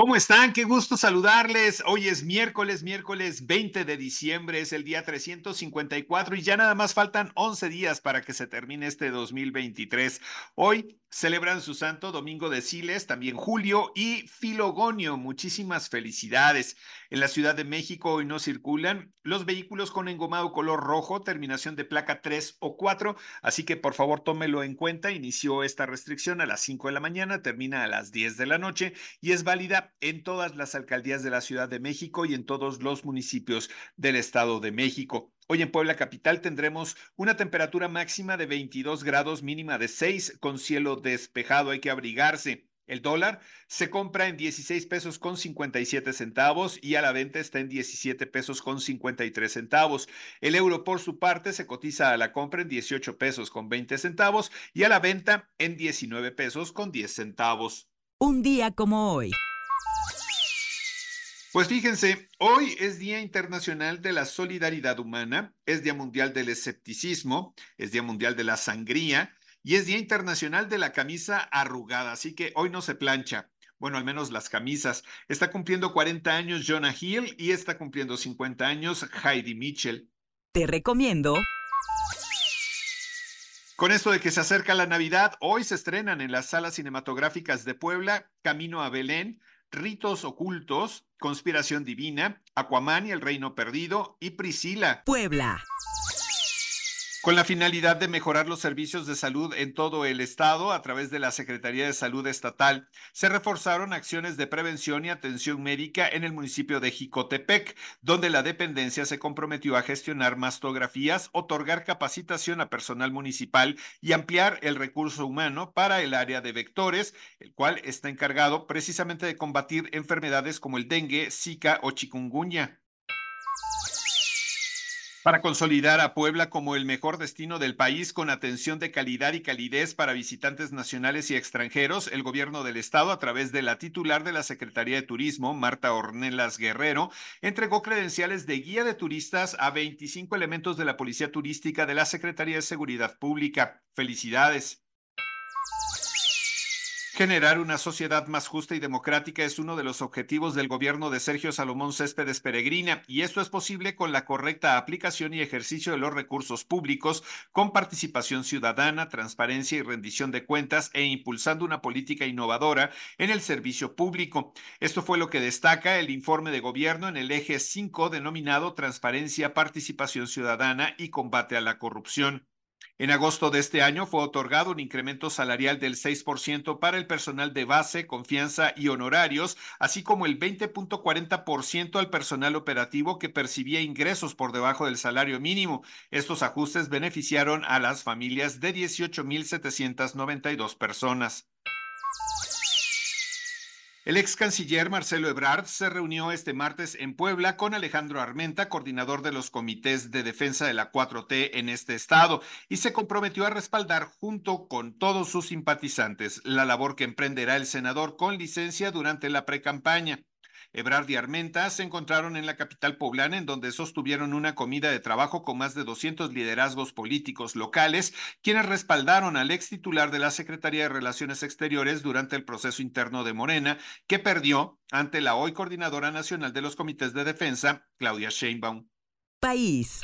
¿Cómo están? Qué gusto saludarles. Hoy es miércoles, miércoles 20 de diciembre, es el día 354 y ya nada más faltan 11 días para que se termine este 2023. Hoy celebran su santo Domingo de Siles, también Julio y Filogonio. Muchísimas felicidades. En la Ciudad de México hoy no circulan los vehículos con engomado color rojo, terminación de placa 3 o 4, así que por favor tómelo en cuenta. Inició esta restricción a las 5 de la mañana, termina a las 10 de la noche y es válida en todas las alcaldías de la Ciudad de México y en todos los municipios del Estado de México. Hoy en Puebla Capital tendremos una temperatura máxima de 22 grados, mínima de 6, con cielo despejado. Hay que abrigarse. El dólar se compra en 16 pesos con 57 centavos y a la venta está en 17 pesos con 53 centavos. El euro por su parte se cotiza a la compra en 18 pesos con 20 centavos y a la venta en 19 pesos con 10 centavos. Un día como hoy. Pues fíjense, hoy es Día Internacional de la Solidaridad Humana, es Día Mundial del Escepticismo, es Día Mundial de la Sangría y es Día Internacional de la Camisa Arrugada, así que hoy no se plancha. Bueno, al menos las camisas. Está cumpliendo 40 años Jonah Hill y está cumpliendo 50 años Heidi Mitchell. Te recomiendo. Con esto de que se acerca la Navidad, hoy se estrenan en las salas cinematográficas de Puebla Camino a Belén, Ritos Ocultos, Conspiración Divina, Aquaman y el Reino Perdido y Priscila. Puebla. Con la finalidad de mejorar los servicios de salud en todo el estado a través de la Secretaría de Salud Estatal, se reforzaron acciones de prevención y atención médica en el municipio de Jicotepec, donde la dependencia se comprometió a gestionar mastografías, otorgar capacitación a personal municipal y ampliar el recurso humano para el área de vectores, el cual está encargado precisamente de combatir enfermedades como el dengue, zika o chikungunya. Para consolidar a Puebla como el mejor destino del país con atención de calidad y calidez para visitantes nacionales y extranjeros, el gobierno del estado, a través de la titular de la Secretaría de Turismo, Marta Ornelas Guerrero, entregó credenciales de guía de turistas a 25 elementos de la Policía Turística de la Secretaría de Seguridad Pública. Felicidades. Generar una sociedad más justa y democrática es uno de los objetivos del gobierno de Sergio Salomón Céspedes Peregrina, y esto es posible con la correcta aplicación y ejercicio de los recursos públicos, con participación ciudadana, transparencia y rendición de cuentas, e impulsando una política innovadora en el servicio público. Esto fue lo que destaca el informe de gobierno en el eje 5 denominado Transparencia, Participación Ciudadana y Combate a la Corrupción. En agosto de este año fue otorgado un incremento salarial del 6% para el personal de base, confianza y honorarios, así como el 20.40% al personal operativo que percibía ingresos por debajo del salario mínimo. Estos ajustes beneficiaron a las familias de 18.792 personas. El ex canciller Marcelo Ebrard se reunió este martes en Puebla con Alejandro Armenta, coordinador de los comités de defensa de la 4T en este estado, y se comprometió a respaldar junto con todos sus simpatizantes la labor que emprenderá el senador con licencia durante la precampaña. Ebrard y Armenta se encontraron en la capital poblana en donde sostuvieron una comida de trabajo con más de 200 liderazgos políticos locales, quienes respaldaron al ex titular de la Secretaría de Relaciones Exteriores durante el proceso interno de Morena, que perdió ante la hoy coordinadora nacional de los comités de defensa, Claudia Sheinbaum. País.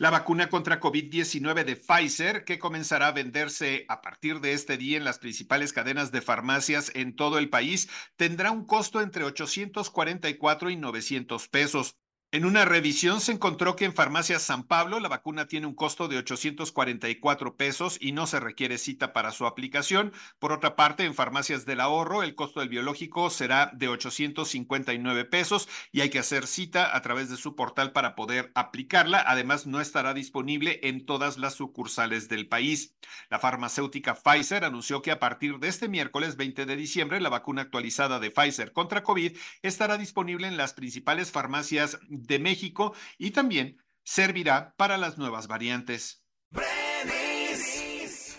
La vacuna contra COVID-19 de Pfizer, que comenzará a venderse a partir de este día en las principales cadenas de farmacias en todo el país, tendrá un costo entre 844 y 900 pesos. En una revisión se encontró que en Farmacias San Pablo la vacuna tiene un costo de 844 pesos y no se requiere cita para su aplicación. Por otra parte, en Farmacias del Ahorro el costo del biológico será de 859 pesos y hay que hacer cita a través de su portal para poder aplicarla. Además, no estará disponible en todas las sucursales del país. La farmacéutica Pfizer anunció que a partir de este miércoles 20 de diciembre la vacuna actualizada de Pfizer contra COVID estará disponible en las principales farmacias de México y también servirá para las nuevas variantes.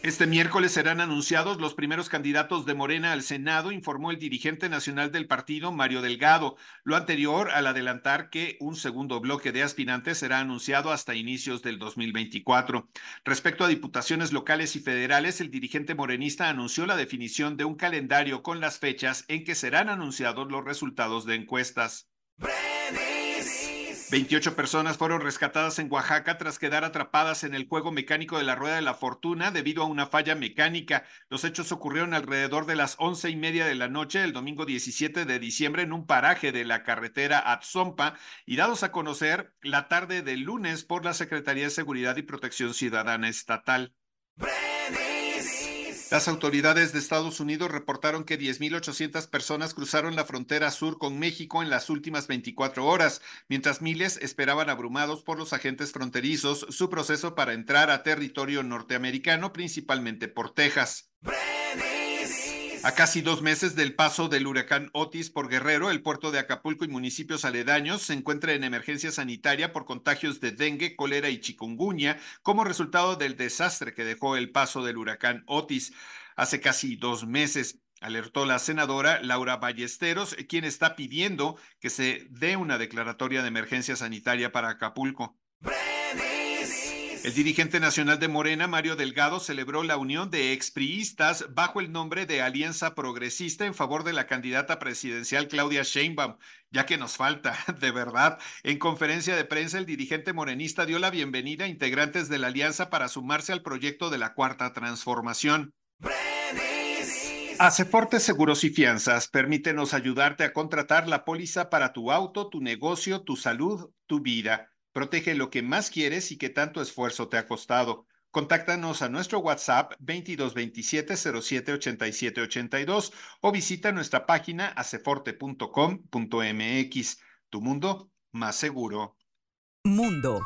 Este miércoles serán anunciados los primeros candidatos de Morena al Senado, informó el dirigente nacional del partido, Mario Delgado. Lo anterior al adelantar que un segundo bloque de aspirantes será anunciado hasta inicios del 2024. Respecto a diputaciones locales y federales, el dirigente morenista anunció la definición de un calendario con las fechas en que serán anunciados los resultados de encuestas. 28 personas fueron rescatadas en Oaxaca tras quedar atrapadas en el juego mecánico de la Rueda de la Fortuna debido a una falla mecánica. Los hechos ocurrieron alrededor de las once y media de la noche el domingo 17 de diciembre en un paraje de la carretera Atzompa y dados a conocer la tarde del lunes por la Secretaría de Seguridad y Protección Ciudadana Estatal. Las autoridades de Estados Unidos reportaron que 10.800 personas cruzaron la frontera sur con México en las últimas 24 horas, mientras miles esperaban abrumados por los agentes fronterizos su proceso para entrar a territorio norteamericano, principalmente por Texas. A casi dos meses del paso del huracán Otis por Guerrero, el puerto de Acapulco y municipios aledaños se encuentra en emergencia sanitaria por contagios de dengue, cólera y chikungunya como resultado del desastre que dejó el paso del huracán Otis hace casi dos meses alertó la senadora Laura Ballesteros, quien está pidiendo que se dé una declaratoria de emergencia sanitaria para Acapulco. El dirigente nacional de Morena, Mario Delgado, celebró la unión de expriistas bajo el nombre de Alianza Progresista en favor de la candidata presidencial Claudia Sheinbaum, ya que nos falta, de verdad. En conferencia de prensa, el dirigente morenista dio la bienvenida a integrantes de la alianza para sumarse al proyecto de la Cuarta Transformación. Aceforte Seguros y Fianzas, permítenos ayudarte a contratar la póliza para tu auto, tu negocio, tu salud, tu vida. Protege lo que más quieres y que tanto esfuerzo te ha costado. Contáctanos a nuestro WhatsApp 2227-078782 o visita nuestra página aceforte.com.mx. Tu mundo más seguro. Mundo.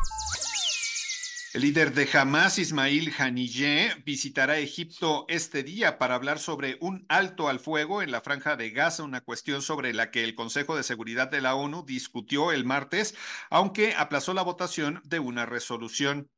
El líder de Hamas, Ismail Haniyeh, visitará Egipto este día para hablar sobre un alto al fuego en la franja de Gaza, una cuestión sobre la que el Consejo de Seguridad de la ONU discutió el martes, aunque aplazó la votación de una resolución.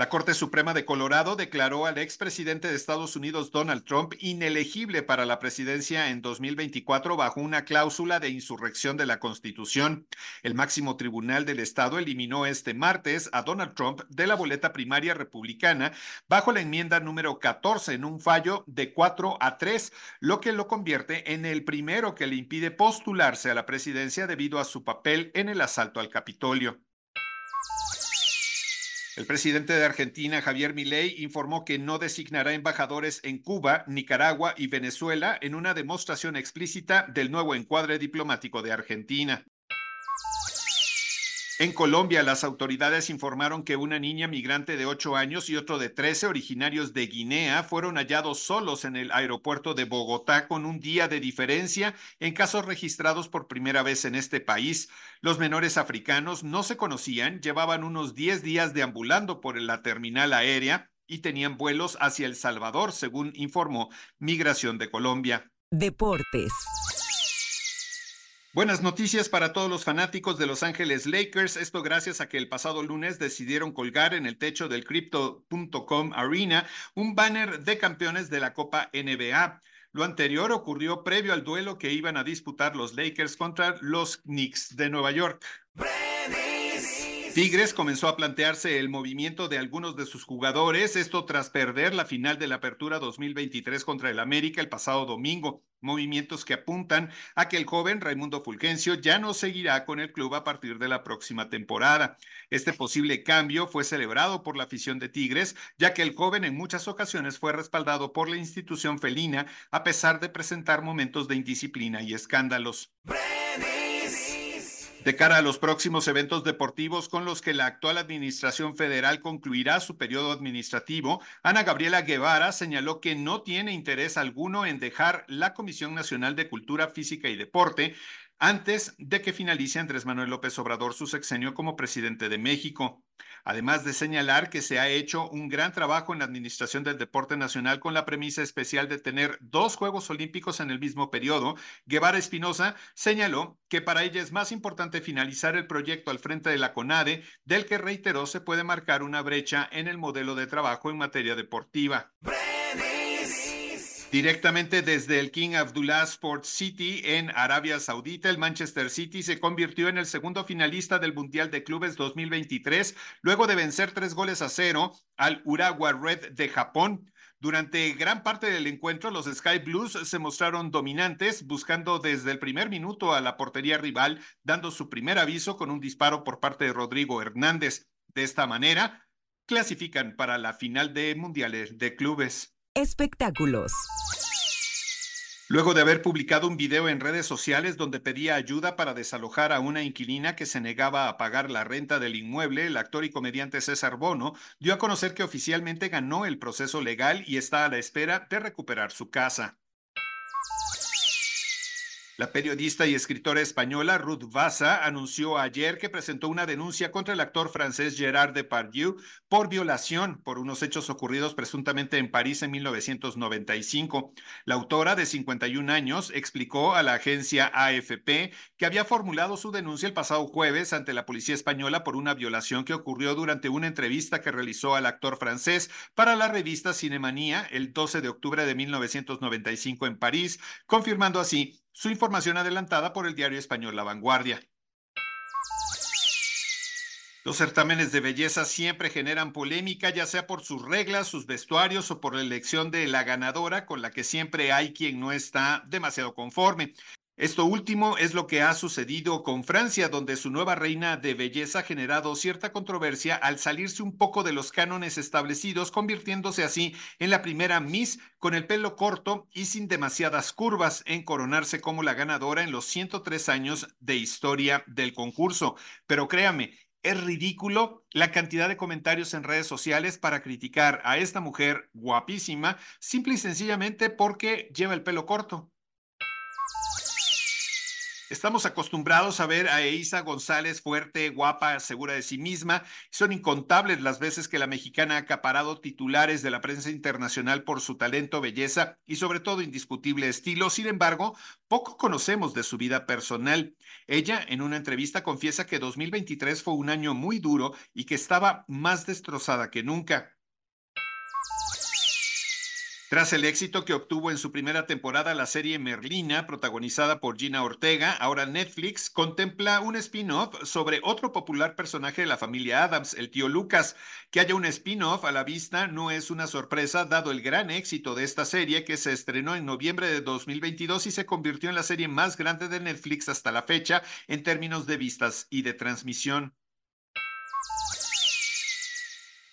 La Corte Suprema de Colorado declaró al expresidente de Estados Unidos Donald Trump inelegible para la presidencia en 2024 bajo una cláusula de insurrección de la Constitución. El máximo tribunal del Estado eliminó este martes a Donald Trump de la boleta primaria republicana bajo la enmienda número 14 en un fallo de 4 a 3, lo que lo convierte en el primero que le impide postularse a la presidencia debido a su papel en el asalto al Capitolio. El presidente de Argentina, Javier Milei, informó que no designará embajadores en Cuba, Nicaragua y Venezuela en una demostración explícita del nuevo encuadre diplomático de Argentina. En Colombia, las autoridades informaron que una niña migrante de 8 años y otro de 13 originarios de Guinea fueron hallados solos en el aeropuerto de Bogotá con un día de diferencia en casos registrados por primera vez en este país. Los menores africanos no se conocían, llevaban unos 10 días deambulando por la terminal aérea y tenían vuelos hacia El Salvador, según informó Migración de Colombia. Deportes. Buenas noticias para todos los fanáticos de Los Ángeles Lakers. Esto gracias a que el pasado lunes decidieron colgar en el techo del Crypto.com Arena un banner de campeones de la Copa NBA. Lo anterior ocurrió previo al duelo que iban a disputar los Lakers contra los Knicks de Nueva York. Tigres comenzó a plantearse el movimiento de algunos de sus jugadores, esto tras perder la final de la Apertura 2023 contra el América el pasado domingo. Movimientos que apuntan a que el joven Raimundo Fulgencio ya no seguirá con el club a partir de la próxima temporada. Este posible cambio fue celebrado por la afición de Tigres, ya que el joven en muchas ocasiones fue respaldado por la institución felina a pesar de presentar momentos de indisciplina y escándalos. De cara a los próximos eventos deportivos con los que la actual Administración Federal concluirá su periodo administrativo, Ana Gabriela Guevara señaló que no tiene interés alguno en dejar la Comisión Nacional de Cultura Física y Deporte antes de que finalice Andrés Manuel López Obrador su sexenio como presidente de México. Además de señalar que se ha hecho un gran trabajo en la administración del deporte nacional con la premisa especial de tener dos Juegos Olímpicos en el mismo periodo, Guevara Espinosa señaló que para ella es más importante finalizar el proyecto al frente de la CONADE, del que reiteró se puede marcar una brecha en el modelo de trabajo en materia deportiva. Directamente desde el King Abdullah Sports City en Arabia Saudita, el Manchester City se convirtió en el segundo finalista del Mundial de Clubes 2023, luego de vencer tres goles a cero al Urawa Red de Japón. Durante gran parte del encuentro, los Sky Blues se mostraron dominantes, buscando desde el primer minuto a la portería rival, dando su primer aviso con un disparo por parte de Rodrigo Hernández. De esta manera, clasifican para la final de Mundiales de Clubes. Espectáculos. Luego de haber publicado un video en redes sociales donde pedía ayuda para desalojar a una inquilina que se negaba a pagar la renta del inmueble, el actor y comediante César Bono dio a conocer que oficialmente ganó el proceso legal y está a la espera de recuperar su casa. La periodista y escritora española Ruth Vasa anunció ayer que presentó una denuncia contra el actor francés Gerard Depardieu por violación por unos hechos ocurridos presuntamente en París en 1995. La autora de 51 años explicó a la agencia AFP que había formulado su denuncia el pasado jueves ante la policía española por una violación que ocurrió durante una entrevista que realizó al actor francés para la revista Cinemanía el 12 de octubre de 1995 en París, confirmando así su información adelantada por el diario español La Vanguardia. Los certámenes de belleza siempre generan polémica, ya sea por sus reglas, sus vestuarios o por la elección de la ganadora, con la que siempre hay quien no está demasiado conforme. Esto último es lo que ha sucedido con Francia, donde su nueva reina de belleza ha generado cierta controversia al salirse un poco de los cánones establecidos, convirtiéndose así en la primera Miss con el pelo corto y sin demasiadas curvas en coronarse como la ganadora en los 103 años de historia del concurso. Pero créame, es ridículo la cantidad de comentarios en redes sociales para criticar a esta mujer guapísima, simple y sencillamente porque lleva el pelo corto. Estamos acostumbrados a ver a Eiza González fuerte, guapa, segura de sí misma. Son incontables las veces que la mexicana ha acaparado titulares de la prensa internacional por su talento, belleza y sobre todo indiscutible estilo. Sin embargo, poco conocemos de su vida personal. Ella en una entrevista confiesa que 2023 fue un año muy duro y que estaba más destrozada que nunca. Tras el éxito que obtuvo en su primera temporada la serie Merlina, protagonizada por Gina Ortega, ahora Netflix contempla un spin-off sobre otro popular personaje de la familia Adams, el tío Lucas. Que haya un spin-off a la vista no es una sorpresa, dado el gran éxito de esta serie que se estrenó en noviembre de 2022 y se convirtió en la serie más grande de Netflix hasta la fecha en términos de vistas y de transmisión.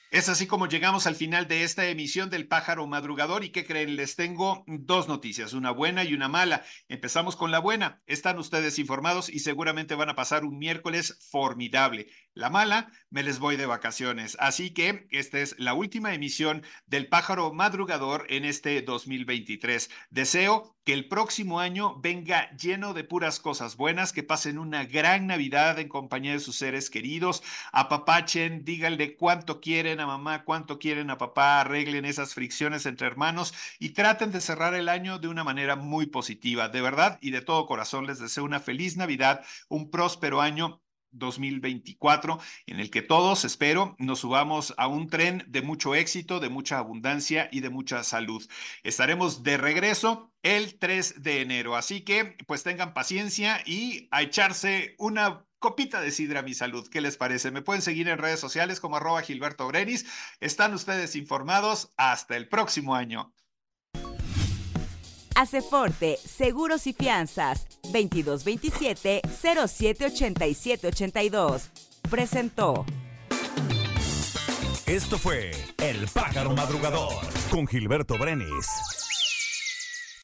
Es así como llegamos al final de esta emisión del Pájaro Madrugador y que creen, les tengo dos noticias, una buena y una mala. Empezamos con la buena. Están ustedes informados y seguramente van a pasar un miércoles formidable. La mala, me les voy de vacaciones. Así que esta es la última emisión del Pájaro Madrugador en este 2023. Deseo que el próximo año venga lleno de puras cosas buenas, que pasen una gran Navidad en compañía de sus seres queridos, apapachen, díganle cuánto quieren a mamá, cuánto quieren a papá, arreglen esas fricciones entre hermanos y traten de cerrar el año de una manera muy positiva. De verdad y de todo corazón les deseo una feliz Navidad, un próspero año 2024, en el que todos, espero, nos subamos a un tren de mucho éxito, de mucha abundancia y de mucha salud. Estaremos de regreso el 3 de enero, así que pues tengan paciencia y a echarse una copita de sidra mi salud. ¿Qué les parece? Me pueden seguir en redes sociales como arroba Gilberto Brenis. Están ustedes informados. Hasta el próximo año. Aceforte, Seguros y Fianzas, 2227-078782. Presentó. Esto fue El Pájaro Madrugador con Gilberto Brenis.